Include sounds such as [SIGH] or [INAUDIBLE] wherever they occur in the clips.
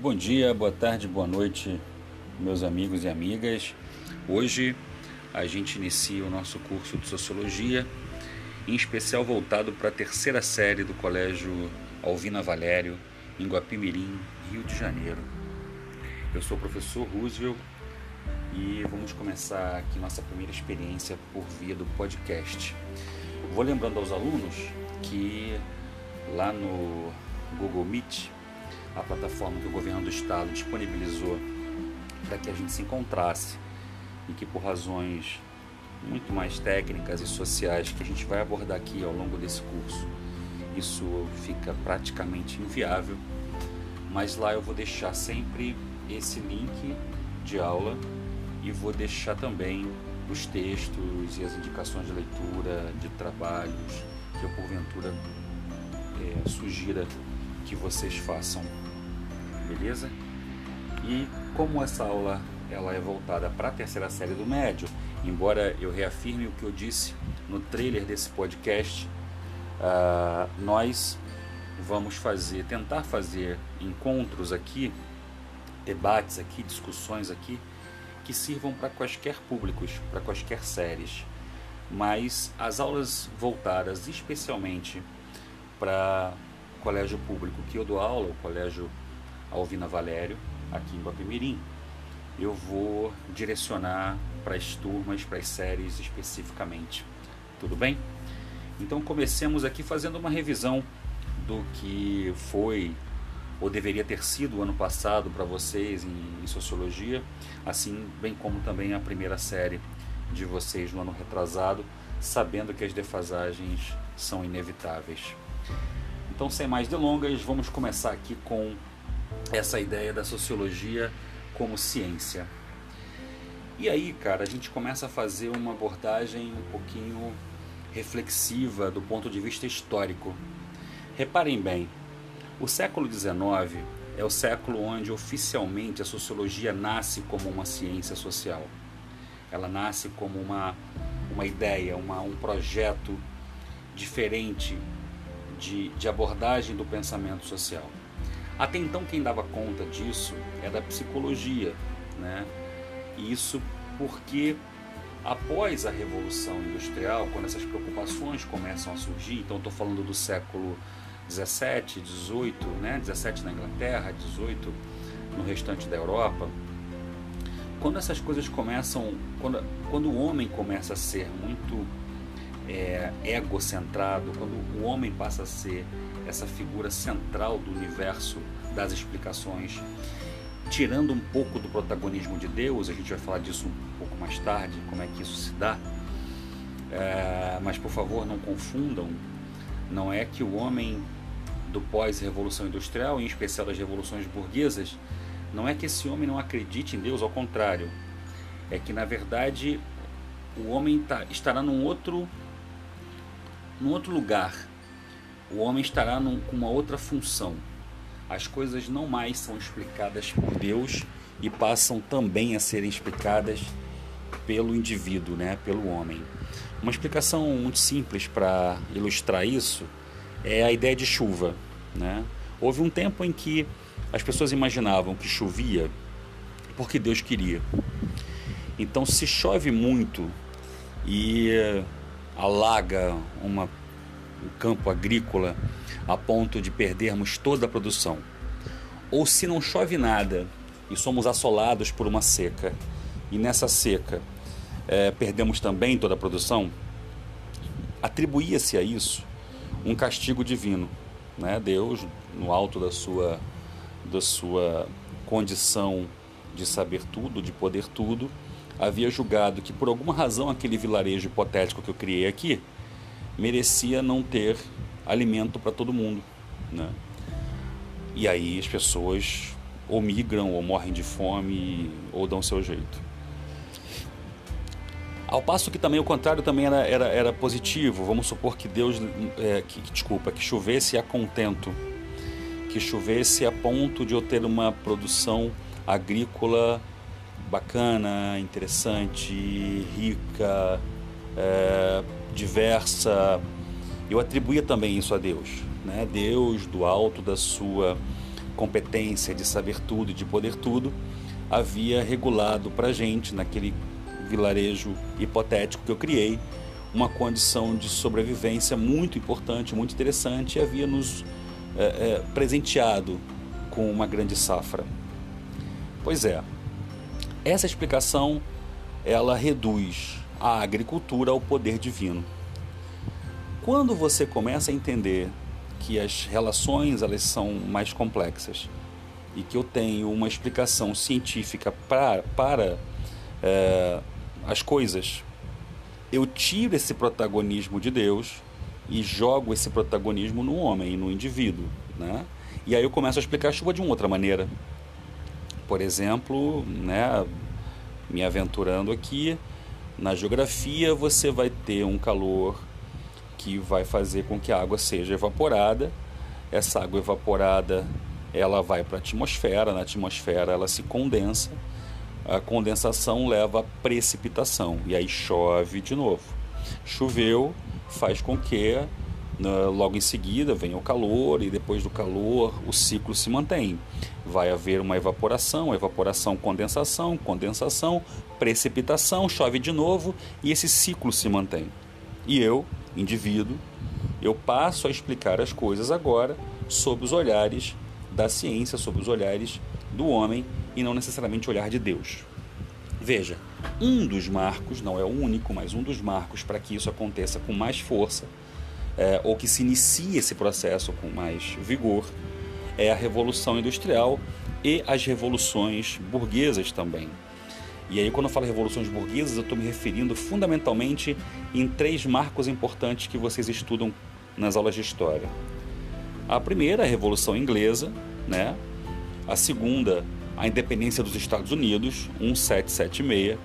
Bom dia, boa tarde, boa noite, meus amigos e amigas. Hoje a gente inicia o nosso curso de Sociologia, em especial voltado para a terceira série do Colégio Alvina Valério, em Guapimirim, Rio de Janeiro. Eu sou o professor Roosevelt e vamos começar aqui nossa primeira experiência por via do podcast. Vou lembrando aos alunos que lá no Google Meet, a plataforma que o governo do estado disponibilizou para que a gente se encontrasse e que por razões muito mais técnicas e sociais que a gente vai abordar aqui ao longo desse curso, isso fica praticamente inviável, mas lá eu vou deixar sempre esse link de aula e vou deixar também os textos e as indicações de leitura, de trabalhos que eu porventura é, sugira que vocês façam, beleza? E como essa aula ela é voltada para a terceira série do médio, embora eu reafirme o que eu disse no trailer desse podcast, uh, nós vamos fazer, tentar fazer encontros aqui, debates aqui, discussões aqui, que sirvam para quaisquer públicos, para quaisquer séries. Mas as aulas voltadas especialmente para colégio público que eu dou aula, o Colégio Alvina Valério, aqui em Guapimirim, eu vou direcionar para as turmas, para as séries especificamente. Tudo bem? Então comecemos aqui fazendo uma revisão do que foi ou deveria ter sido o ano passado para vocês em, em, sociologia, assim bem como também a primeira série de vocês no ano retrasado, sabendo que as defasagens são inevitáveis. Então, sem mais delongas, vamos começar aqui com essa ideia da sociologia como ciência. E aí, cara, a gente começa a fazer uma abordagem um pouquinho reflexiva do ponto de vista histórico. Reparem bem, o século XIX é o século onde oficialmente a sociologia nasce como uma ciência social. Ela nasce como uma, uma ideia, uma, um projeto diferente de, de abordagem do pensamento social. Até então, quem dava conta disso era a psicologia, né? Isso porque após a Revolução Industrial, quando essas preocupações começam a surgir, então estou falando do século 17, 18, né? 17 na Inglaterra, 18 no restante da Europa. Quando essas coisas começam, quando, quando o homem começa a ser muito é, egocentrado, quando o homem passa a ser essa figura central do universo das explicações, tirando um pouco do protagonismo de Deus, a gente vai falar disso um pouco mais tarde, como é que isso se dá. É, mas por favor, não confundam, não é que o homem do pós-revolução industrial, em especial das revoluções burguesas, não é que esse homem não acredite em Deus, ao contrário, é que na verdade o homem tá, estará num outro num outro lugar. O homem estará num, com uma outra função. As coisas não mais são explicadas por Deus e passam também a serem explicadas pelo indivíduo, né, pelo homem. Uma explicação muito simples para ilustrar isso é a ideia de chuva. Né? Houve um tempo em que as pessoas imaginavam que chovia porque Deus queria. Então, se chove muito e alaga uma, um campo agrícola a ponto de perdermos toda a produção. Ou se não chove nada e somos assolados por uma seca, e nessa seca é, perdemos também toda a produção, atribuía-se a isso um castigo divino. Né? Deus, no alto da sua, da sua condição de saber tudo, de poder tudo, havia julgado que por alguma razão aquele vilarejo hipotético que eu criei aqui merecia não ter alimento para todo mundo, né? E aí as pessoas ou migram ou morrem de fome ou dão seu jeito. Ao passo que também o contrário também era, era, era positivo. Vamos supor que Deus, é, que, desculpa, que chovesse a contento, que chovesse a ponto de eu ter uma produção agrícola bacana, interessante, rica, é, diversa. Eu atribuía também isso a Deus, né? Deus do alto da sua competência de saber tudo e de poder tudo, havia regulado para gente, naquele vilarejo hipotético que eu criei, uma condição de sobrevivência muito importante, muito interessante e havia nos é, é, presenteado com uma grande safra. Pois é, essa explicação ela reduz a agricultura ao poder divino. Quando você começa a entender que as relações elas são mais complexas e que eu tenho uma explicação científica pra, para é, as coisas, eu tiro esse protagonismo de Deus e jogo esse protagonismo no homem, no indivíduo. Né? E aí eu começo a explicar a chuva de uma outra maneira. Por exemplo, né, me aventurando aqui, na geografia você vai ter um calor que vai fazer com que a água seja evaporada. Essa água evaporada ela vai para a atmosfera, na atmosfera ela se condensa. A condensação leva a precipitação e aí chove de novo. Choveu, faz com que logo em seguida venha o calor e depois do calor o ciclo se mantém. Vai haver uma evaporação, evaporação, condensação, condensação, precipitação, chove de novo e esse ciclo se mantém. E eu, indivíduo, eu passo a explicar as coisas agora sob os olhares da ciência, sob os olhares do homem e não necessariamente o olhar de Deus. Veja, um dos marcos, não é o único, mas um dos marcos para que isso aconteça com mais força, é, ou que se inicie esse processo com mais vigor, é a Revolução Industrial e as revoluções burguesas também. E aí, quando eu falo revoluções burguesas, eu estou me referindo fundamentalmente em três marcos importantes que vocês estudam nas aulas de história. A primeira, a Revolução Inglesa, né? A segunda, a independência dos Estados Unidos, 1776.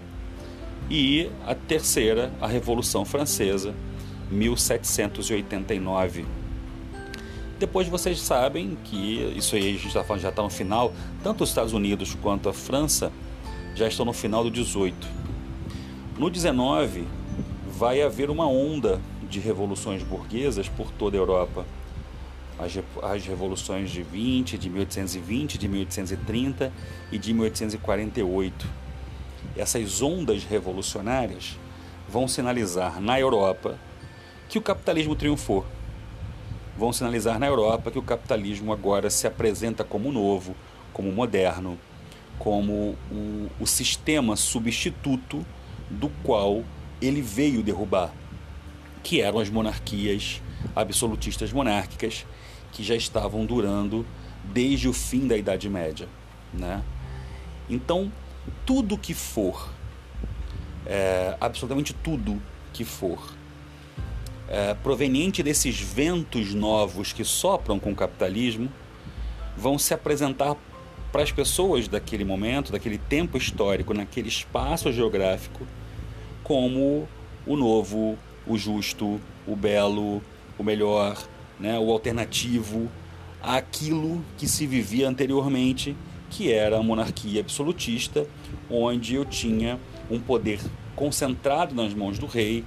E a terceira, a Revolução Francesa, 1789. Depois vocês sabem que isso aí a gente está falando já está no final, tanto os Estados Unidos quanto a França já estão no final do 18. No 19 vai haver uma onda de revoluções burguesas por toda a Europa. As, as revoluções de 20, de 1820, de 1830 e de 1848. Essas ondas revolucionárias vão sinalizar na Europa que o capitalismo triunfou. Vão sinalizar na Europa que o capitalismo agora se apresenta como novo, como moderno, como o, o sistema substituto do qual ele veio derrubar, que eram as monarquias absolutistas monárquicas que já estavam durando desde o fim da Idade Média. Né? Então, tudo que for, é, absolutamente tudo que for, é, proveniente desses ventos novos que sopram com o capitalismo, vão se apresentar para as pessoas daquele momento, daquele tempo histórico, naquele espaço geográfico, como o novo, o justo, o belo, o melhor, né, o alternativo àquilo que se vivia anteriormente, que era a monarquia absolutista, onde eu tinha um poder concentrado nas mãos do rei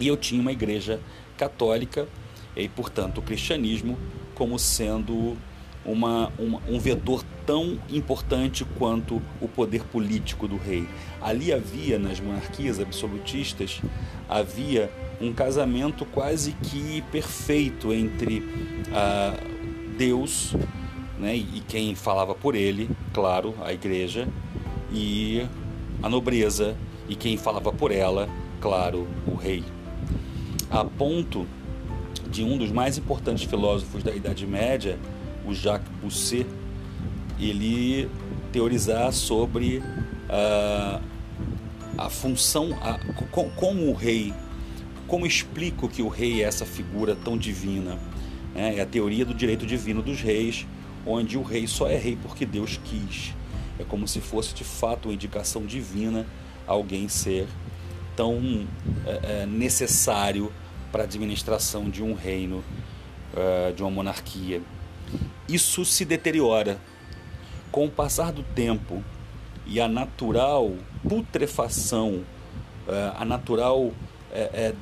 e eu tinha uma igreja católica e, portanto, o cristianismo como sendo uma, uma, um vetor tão importante quanto o poder político do rei. Ali havia, nas monarquias absolutistas, havia um casamento quase que perfeito entre ah, Deus né, e quem falava por ele, claro, a igreja, e a nobreza e quem falava por ela, claro, o rei. A ponto de um dos mais importantes filósofos da Idade Média, o Jacques Bousset, ele teorizar sobre uh, a função, a, com, como o rei, como explico que o rei é essa figura tão divina. Né? É a teoria do direito divino dos reis, onde o rei só é rei porque Deus quis. É como se fosse de fato uma indicação divina alguém ser tão é, é, necessário para a administração de um reino, uh, de uma monarquia. Isso se deteriora com o passar do tempo e a natural putrefação, uh, a natural uh,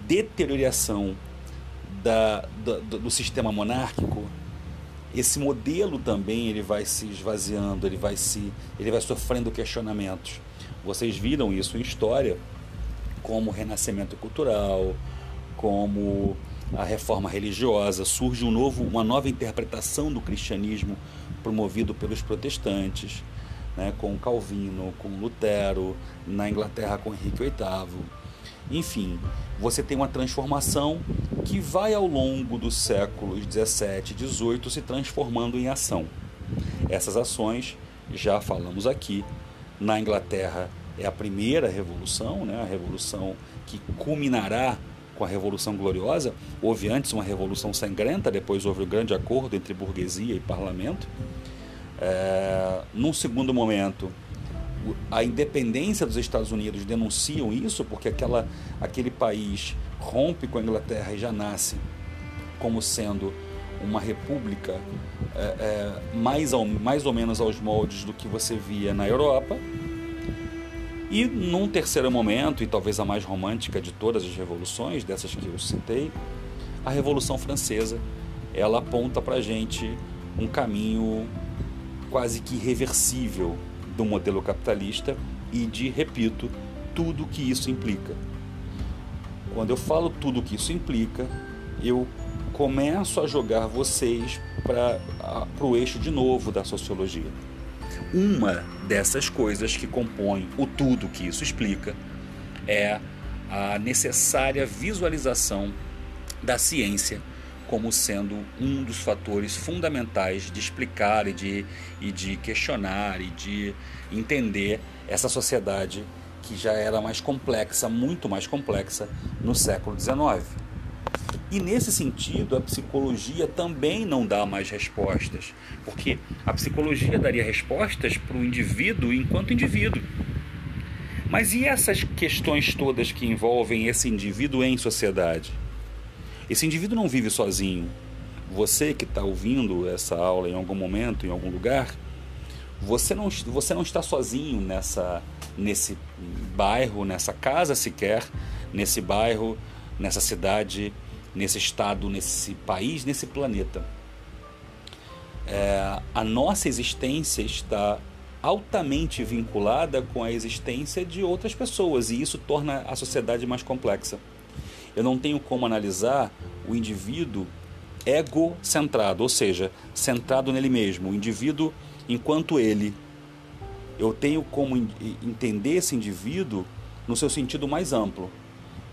deterioração da, do, do sistema monárquico, esse modelo também ele vai se esvaziando, ele vai se, ele vai sofrendo questionamentos. Vocês viram isso em história, como o renascimento cultural, como a reforma religiosa, surge um novo, uma nova interpretação do cristianismo promovido pelos protestantes, né, com Calvino, com Lutero, na Inglaterra com Henrique VIII. Enfim, você tem uma transformação que vai ao longo dos séculos 17 e 18 se transformando em ação. Essas ações, já falamos aqui, na Inglaterra é a primeira revolução, né, a revolução que culminará com a Revolução Gloriosa. Houve antes uma revolução sangrenta, depois houve o um grande acordo entre burguesia e parlamento. É, num segundo momento, a independência dos Estados Unidos denunciam isso, porque aquela, aquele país rompe com a Inglaterra e já nasce como sendo uma república é, é, mais, ao, mais ou menos aos moldes do que você via na Europa. E num terceiro momento, e talvez a mais romântica de todas as revoluções, dessas que eu citei, a Revolução Francesa, ela aponta para a gente um caminho quase que irreversível do modelo capitalista e de, repito, tudo que isso implica. Quando eu falo tudo que isso implica, eu começo a jogar vocês para o eixo de novo da sociologia. Uma dessas coisas que compõem o tudo que isso explica é a necessária visualização da ciência como sendo um dos fatores fundamentais de explicar e de, e de questionar e de entender essa sociedade que já era mais complexa, muito mais complexa, no século XIX. E nesse sentido, a psicologia também não dá mais respostas, porque a psicologia daria respostas para o indivíduo enquanto indivíduo. Mas e essas questões todas que envolvem esse indivíduo em sociedade? Esse indivíduo não vive sozinho. Você que está ouvindo essa aula em algum momento, em algum lugar, você não, você não está sozinho nessa, nesse bairro, nessa casa sequer, nesse bairro, nessa cidade, nesse estado, nesse país, nesse planeta. É, a nossa existência está altamente vinculada com a existência de outras pessoas e isso torna a sociedade mais complexa. Eu não tenho como analisar o indivíduo egocentrado, ou seja, centrado nele mesmo, o indivíduo enquanto ele. Eu tenho como entender esse indivíduo no seu sentido mais amplo.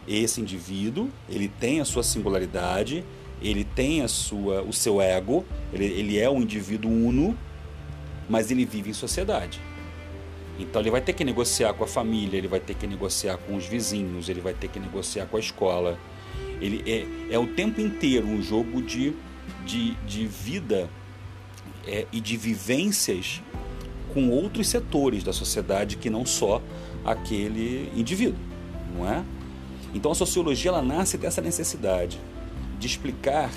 Esse indivíduo, ele tem a sua singularidade, ele tem a sua, o seu ego, ele, ele é um indivíduo uno, mas ele vive em sociedade. Então ele vai ter que negociar com a família, ele vai ter que negociar com os vizinhos, ele vai ter que negociar com a escola. Ele é, é o tempo inteiro um jogo de, de, de vida é, e de vivências com outros setores da sociedade que não só aquele indivíduo, não é? Então a sociologia ela nasce dessa necessidade de explicar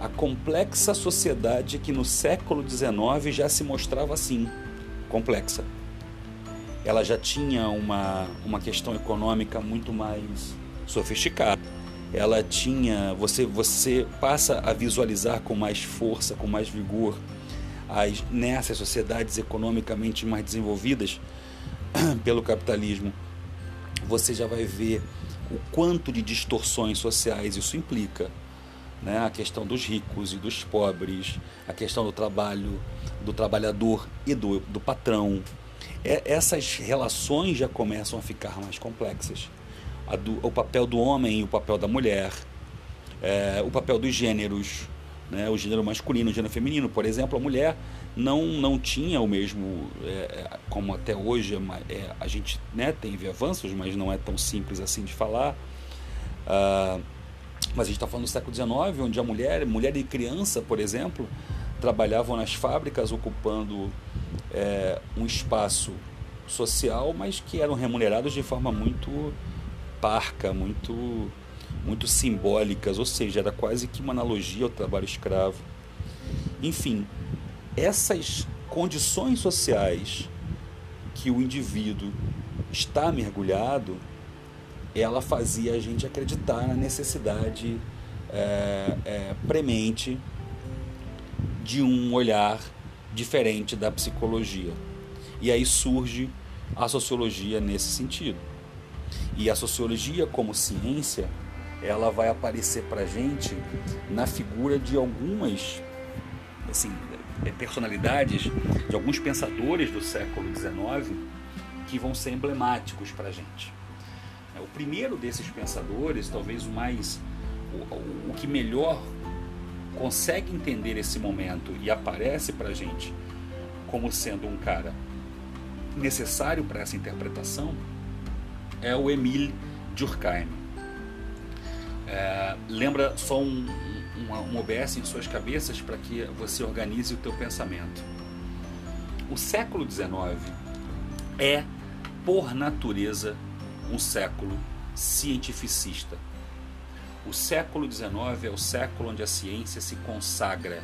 a complexa sociedade que no século XIX já se mostrava assim, complexa ela já tinha uma, uma questão econômica muito mais sofisticada. Ela tinha, você, você passa a visualizar com mais força, com mais vigor, as, nessas sociedades economicamente mais desenvolvidas [CLEARS THROAT] pelo capitalismo, você já vai ver o quanto de distorções sociais isso implica. Né? A questão dos ricos e dos pobres, a questão do trabalho, do trabalhador e do, do patrão, é, essas relações já começam a ficar mais complexas. Do, o papel do homem e o papel da mulher, é, o papel dos gêneros, né, o gênero masculino, o gênero feminino. Por exemplo, a mulher não, não tinha o mesmo, é, é como até hoje é, a gente né, teve avanços, mas não é tão simples assim de falar. Ah, mas a gente está falando do século XIX, onde a mulher, mulher e criança, por exemplo, trabalhavam nas fábricas ocupando é, um espaço social, mas que eram remunerados de forma muito parca, muito, muito simbólicas, ou seja, era quase que uma analogia ao trabalho escravo. Enfim, essas condições sociais que o indivíduo está mergulhado, ela fazia a gente acreditar na necessidade é, é, premente de um olhar diferente da psicologia. E aí surge a sociologia nesse sentido. E a sociologia como ciência, ela vai aparecer para gente na figura de algumas assim, personalidades, de alguns pensadores do século XIX que vão ser emblemáticos para a gente. O primeiro desses pensadores, talvez o mais, o, o que melhor consegue entender esse momento e aparece para a gente como sendo um cara necessário para essa interpretação, é o Emile Durkheim. É, lembra só um, um, um OBS em suas cabeças para que você organize o teu pensamento. O século XIX é, por natureza, um século cientificista. O século XIX é o século onde a ciência se consagra,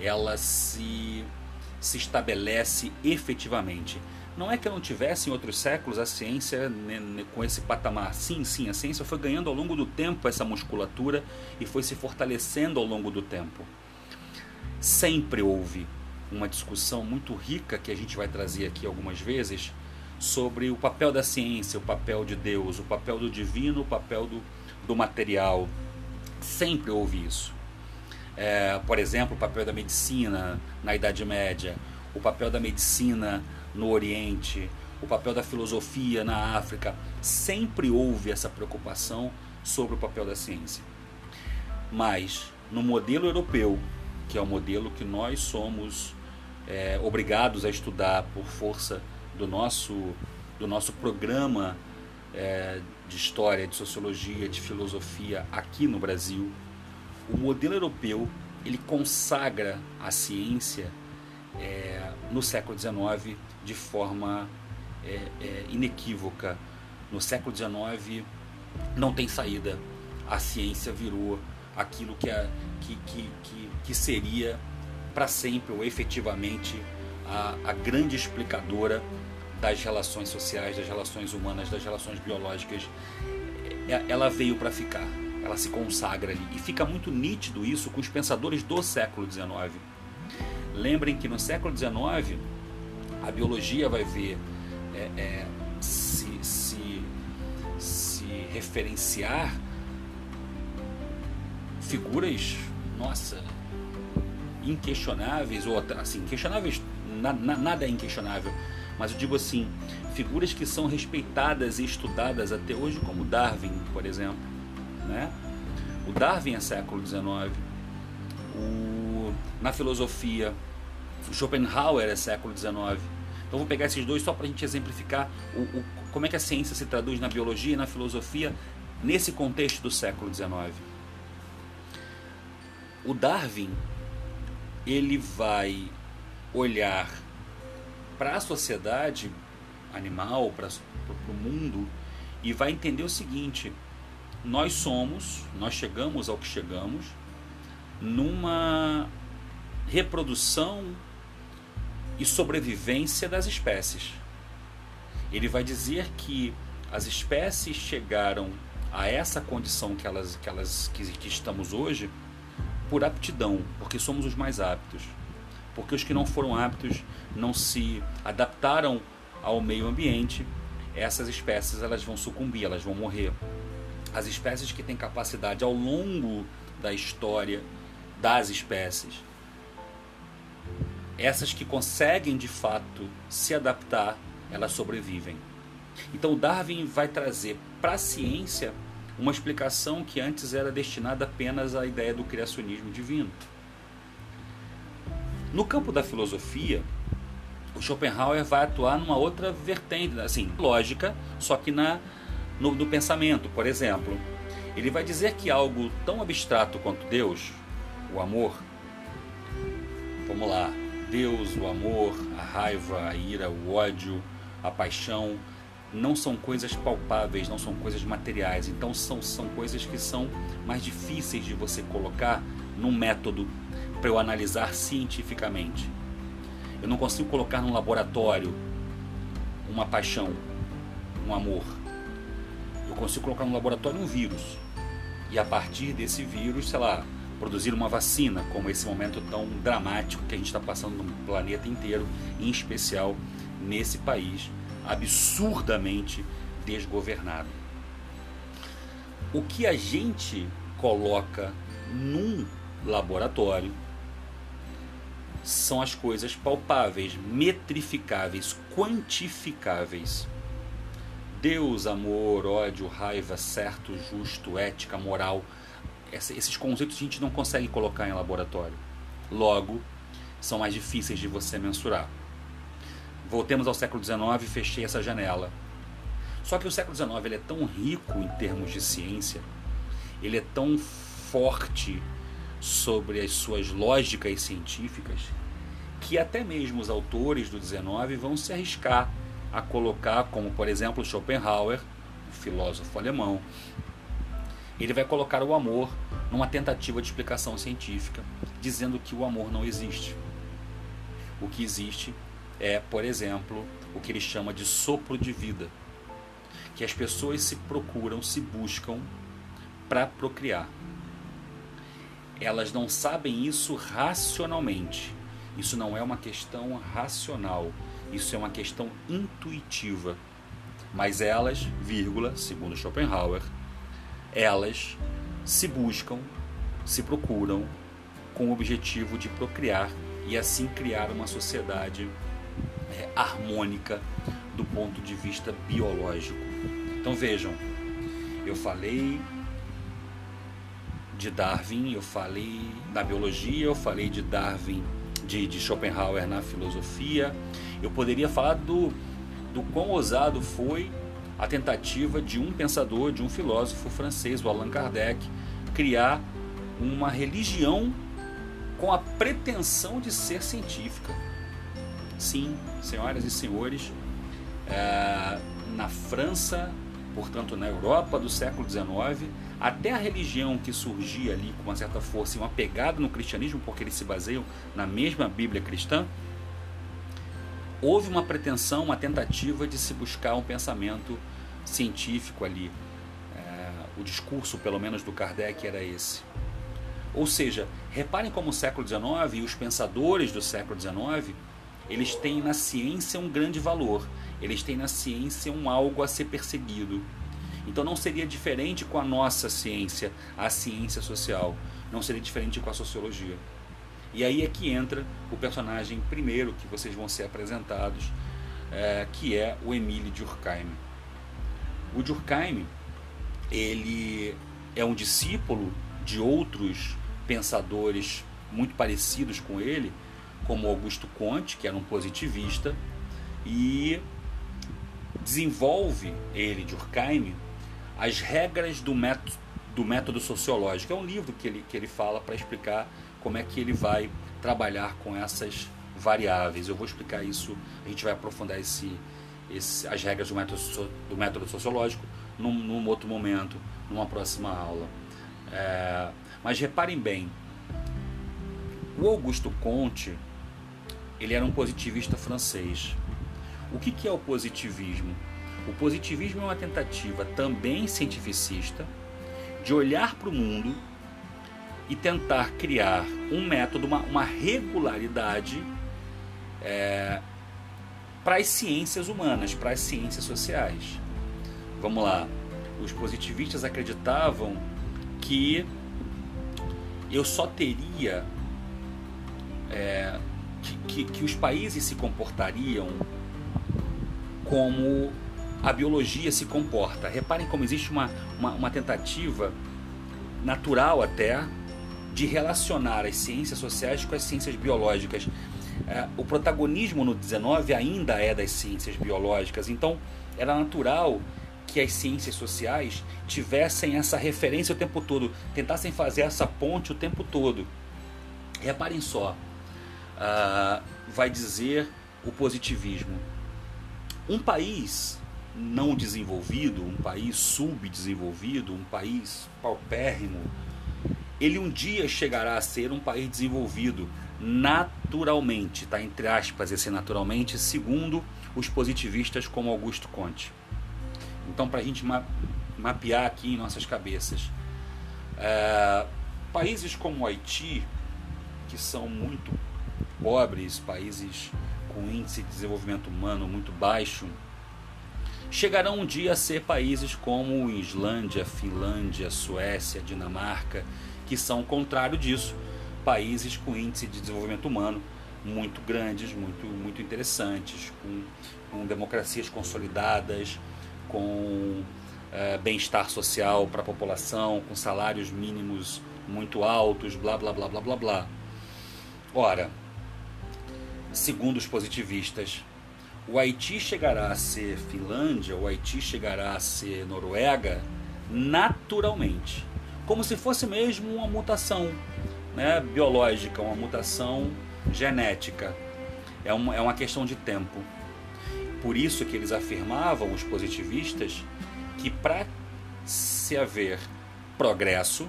ela se, se estabelece efetivamente. Não é que não tivesse em outros séculos a ciência com esse patamar. Sim, sim, a ciência foi ganhando ao longo do tempo essa musculatura e foi se fortalecendo ao longo do tempo. Sempre houve uma discussão muito rica que a gente vai trazer aqui algumas vezes sobre o papel da ciência, o papel de Deus, o papel do divino, o papel do, do material. Sempre houve isso. É, por exemplo, o papel da medicina na Idade Média, o papel da medicina no Oriente, o papel da filosofia na África. Sempre houve essa preocupação sobre o papel da ciência. Mas no modelo europeu, que é o modelo que nós somos é, obrigados a estudar por força do nosso, do nosso programa é, de história, de sociologia, de filosofia aqui no Brasil, o modelo europeu ele consagra a ciência é, no século XIX de forma é, é, inequívoca. No século XIX não tem saída. A ciência virou aquilo que, a, que, que, que, que seria para sempre ou efetivamente a, a grande explicadora das relações sociais, das relações humanas, das relações biológicas. É, ela veio para ficar, ela se consagra ali. E fica muito nítido isso com os pensadores do século XIX. Lembrem que no século XIX a biologia vai ver é, é, se, se, se referenciar figuras, nossa, inquestionáveis, ou assim, questionáveis, na, na, nada é inquestionável, mas eu digo assim, figuras que são respeitadas e estudadas até hoje, como Darwin, por exemplo. Né? O Darwin é século XIX. O, na filosofia, Schopenhauer é século XIX. Então vou pegar esses dois só para a gente exemplificar o, o, como é que a ciência se traduz na biologia e na filosofia nesse contexto do século XIX. O Darwin ele vai olhar para a sociedade animal, para o mundo e vai entender o seguinte: nós somos, nós chegamos ao que chegamos numa reprodução e sobrevivência das espécies. Ele vai dizer que as espécies chegaram a essa condição que elas que elas que, que estamos hoje por aptidão, porque somos os mais aptos. Porque os que não foram aptos não se adaptaram ao meio ambiente, essas espécies elas vão sucumbir, elas vão morrer. As espécies que têm capacidade ao longo da história das espécies essas que conseguem de fato se adaptar, elas sobrevivem. Então Darwin vai trazer para a ciência uma explicação que antes era destinada apenas à ideia do criacionismo divino. No campo da filosofia, o Schopenhauer vai atuar numa outra vertente, assim, lógica, só que na no, no pensamento. Por exemplo, ele vai dizer que algo tão abstrato quanto Deus, o amor, vamos lá, Deus, o amor, a raiva, a ira, o ódio, a paixão, não são coisas palpáveis, não são coisas materiais. Então são, são coisas que são mais difíceis de você colocar num método para eu analisar cientificamente. Eu não consigo colocar num laboratório uma paixão, um amor. Eu consigo colocar num laboratório um vírus. E a partir desse vírus, sei lá, produzir uma vacina, como esse momento tão dramático que a gente está passando no planeta inteiro, em especial nesse país absurdamente desgovernado. O que a gente coloca num laboratório são as coisas palpáveis, metrificáveis, quantificáveis. Deus, amor, ódio, raiva, certo, justo, ética, moral, esses conceitos a gente não consegue colocar em laboratório. Logo, são mais difíceis de você mensurar. Voltemos ao século XIX e fechei essa janela. Só que o século XIX ele é tão rico em termos de ciência, ele é tão forte sobre as suas lógicas científicas, que até mesmo os autores do XIX vão se arriscar a colocar, como por exemplo Schopenhauer, um filósofo alemão, ele vai colocar o amor numa tentativa de explicação científica, dizendo que o amor não existe. O que existe é, por exemplo, o que ele chama de sopro de vida, que as pessoas se procuram, se buscam para procriar. Elas não sabem isso racionalmente. Isso não é uma questão racional, isso é uma questão intuitiva. Mas elas, vírgula, segundo Schopenhauer, elas se buscam, se procuram com o objetivo de procriar e assim criar uma sociedade é, harmônica do ponto de vista biológico. Então vejam, eu falei de Darwin, eu falei da biologia, eu falei de Darwin, de, de Schopenhauer na filosofia, eu poderia falar do, do quão ousado foi a tentativa de um pensador, de um filósofo francês, o Allan Kardec, criar uma religião com a pretensão de ser científica. Sim, senhoras e senhores, é, na França, portanto na Europa do século XIX, até a religião que surgia ali com uma certa força e uma pegada no cristianismo, porque eles se baseiam na mesma Bíblia cristã, houve uma pretensão, uma tentativa de se buscar um pensamento científico ali. É, o discurso, pelo menos do Kardec, era esse. Ou seja, reparem como o século XIX e os pensadores do século XIX, eles têm na ciência um grande valor, eles têm na ciência um algo a ser perseguido. Então não seria diferente com a nossa ciência, a ciência social, não seria diferente com a sociologia. E aí é que entra o personagem primeiro que vocês vão ser apresentados, é, que é o Emile Durkheim. O Durkheim ele é um discípulo de outros pensadores muito parecidos com ele, como Augusto Comte, que era um positivista, e desenvolve ele, Durkheim, as regras do método, do método sociológico. É um livro que ele, que ele fala para explicar como é que ele vai trabalhar com essas variáveis. Eu vou explicar isso, a gente vai aprofundar esse, esse, as regras do método, do método sociológico num, num outro momento, numa próxima aula. É, mas reparem bem, o Augusto Comte ele era um positivista francês. O que, que é o positivismo? O positivismo é uma tentativa também cientificista de olhar para o mundo e tentar criar um método, uma, uma regularidade é, para as ciências humanas, para as ciências sociais. Vamos lá. Os positivistas acreditavam que eu só teria é, que, que, que os países se comportariam como a biologia se comporta. Reparem como existe uma, uma, uma tentativa natural até de relacionar as ciências sociais com as ciências biológicas. É, o protagonismo no 19 ainda é das ciências biológicas, então era natural que as ciências sociais tivessem essa referência o tempo todo, tentassem fazer essa ponte o tempo todo. Reparem só, uh, vai dizer o positivismo. Um país não desenvolvido, um país subdesenvolvido, um país paupérrimo, ele um dia chegará a ser um país desenvolvido naturalmente, tá entre aspas esse naturalmente, segundo os positivistas como Augusto Conte. Então, para a gente ma mapear aqui em nossas cabeças, é, Países como Haiti, que são muito pobres, países com índice de desenvolvimento humano muito baixo, chegarão um dia a ser países como Islândia, Finlândia, Suécia, Dinamarca, que são o contrário disso, países com índice de desenvolvimento humano muito grandes, muito, muito interessantes, com, com democracias consolidadas, com é, bem-estar social para a população, com salários mínimos muito altos, blá blá blá blá blá blá. Ora, segundo os positivistas, o Haiti chegará a ser Finlândia, o Haiti chegará a ser Noruega naturalmente, como se fosse mesmo uma mutação né, biológica, uma mutação genética. É uma, é uma questão de tempo. Por isso que eles afirmavam, os positivistas, que para se haver progresso,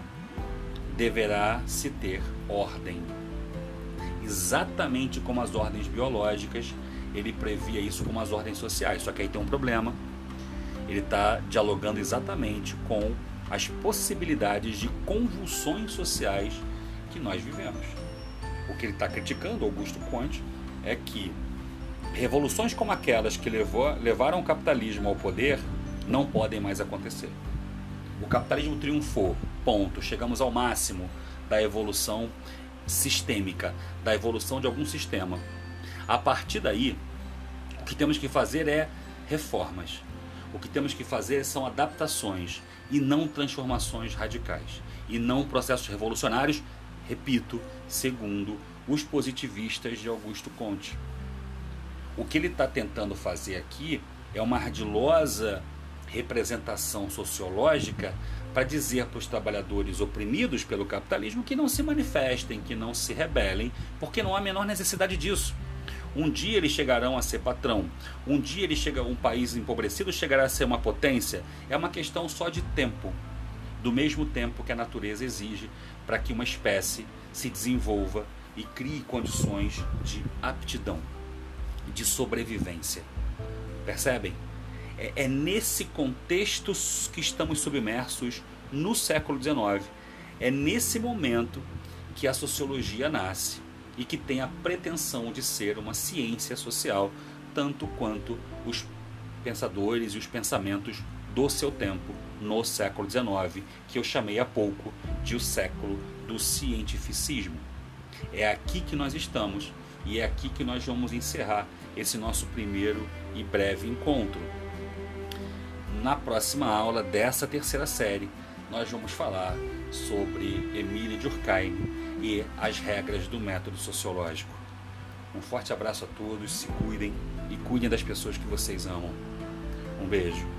deverá se ter ordem. Exatamente como as ordens biológicas, ele previa isso como as ordens sociais. Só que aí tem um problema. Ele está dialogando exatamente com as possibilidades de convulsões sociais que nós vivemos. O que ele está criticando, Augusto Conte, é que revoluções como aquelas que levou, levaram o capitalismo ao poder não podem mais acontecer. O capitalismo triunfou, ponto. Chegamos ao máximo da evolução sistêmica, da evolução de algum sistema. A partir daí, o que temos que fazer é reformas. O que temos que fazer são adaptações e não transformações radicais. E não processos revolucionários, repito, segundo os positivistas de Augusto Conte. O que ele está tentando fazer aqui é uma ardilosa representação sociológica para dizer para os trabalhadores oprimidos pelo capitalismo que não se manifestem, que não se rebelem, porque não há a menor necessidade disso. Um dia eles chegarão a ser patrão. Um dia ele chega, um país empobrecido chegará a ser uma potência. É uma questão só de tempo, do mesmo tempo que a natureza exige para que uma espécie se desenvolva e crie condições de aptidão, de sobrevivência. Percebem? É, é nesse contexto que estamos submersos no século XIX. É nesse momento que a sociologia nasce e que tem a pretensão de ser uma ciência social, tanto quanto os pensadores e os pensamentos do seu tempo no século XIX, que eu chamei há pouco de o século do cientificismo. É aqui que nós estamos e é aqui que nós vamos encerrar esse nosso primeiro e breve encontro na próxima aula dessa terceira série, nós vamos falar sobre Emília Durkheim e as regras do método sociológico. Um forte abraço a todos, se cuidem e cuidem das pessoas que vocês amam. Um beijo.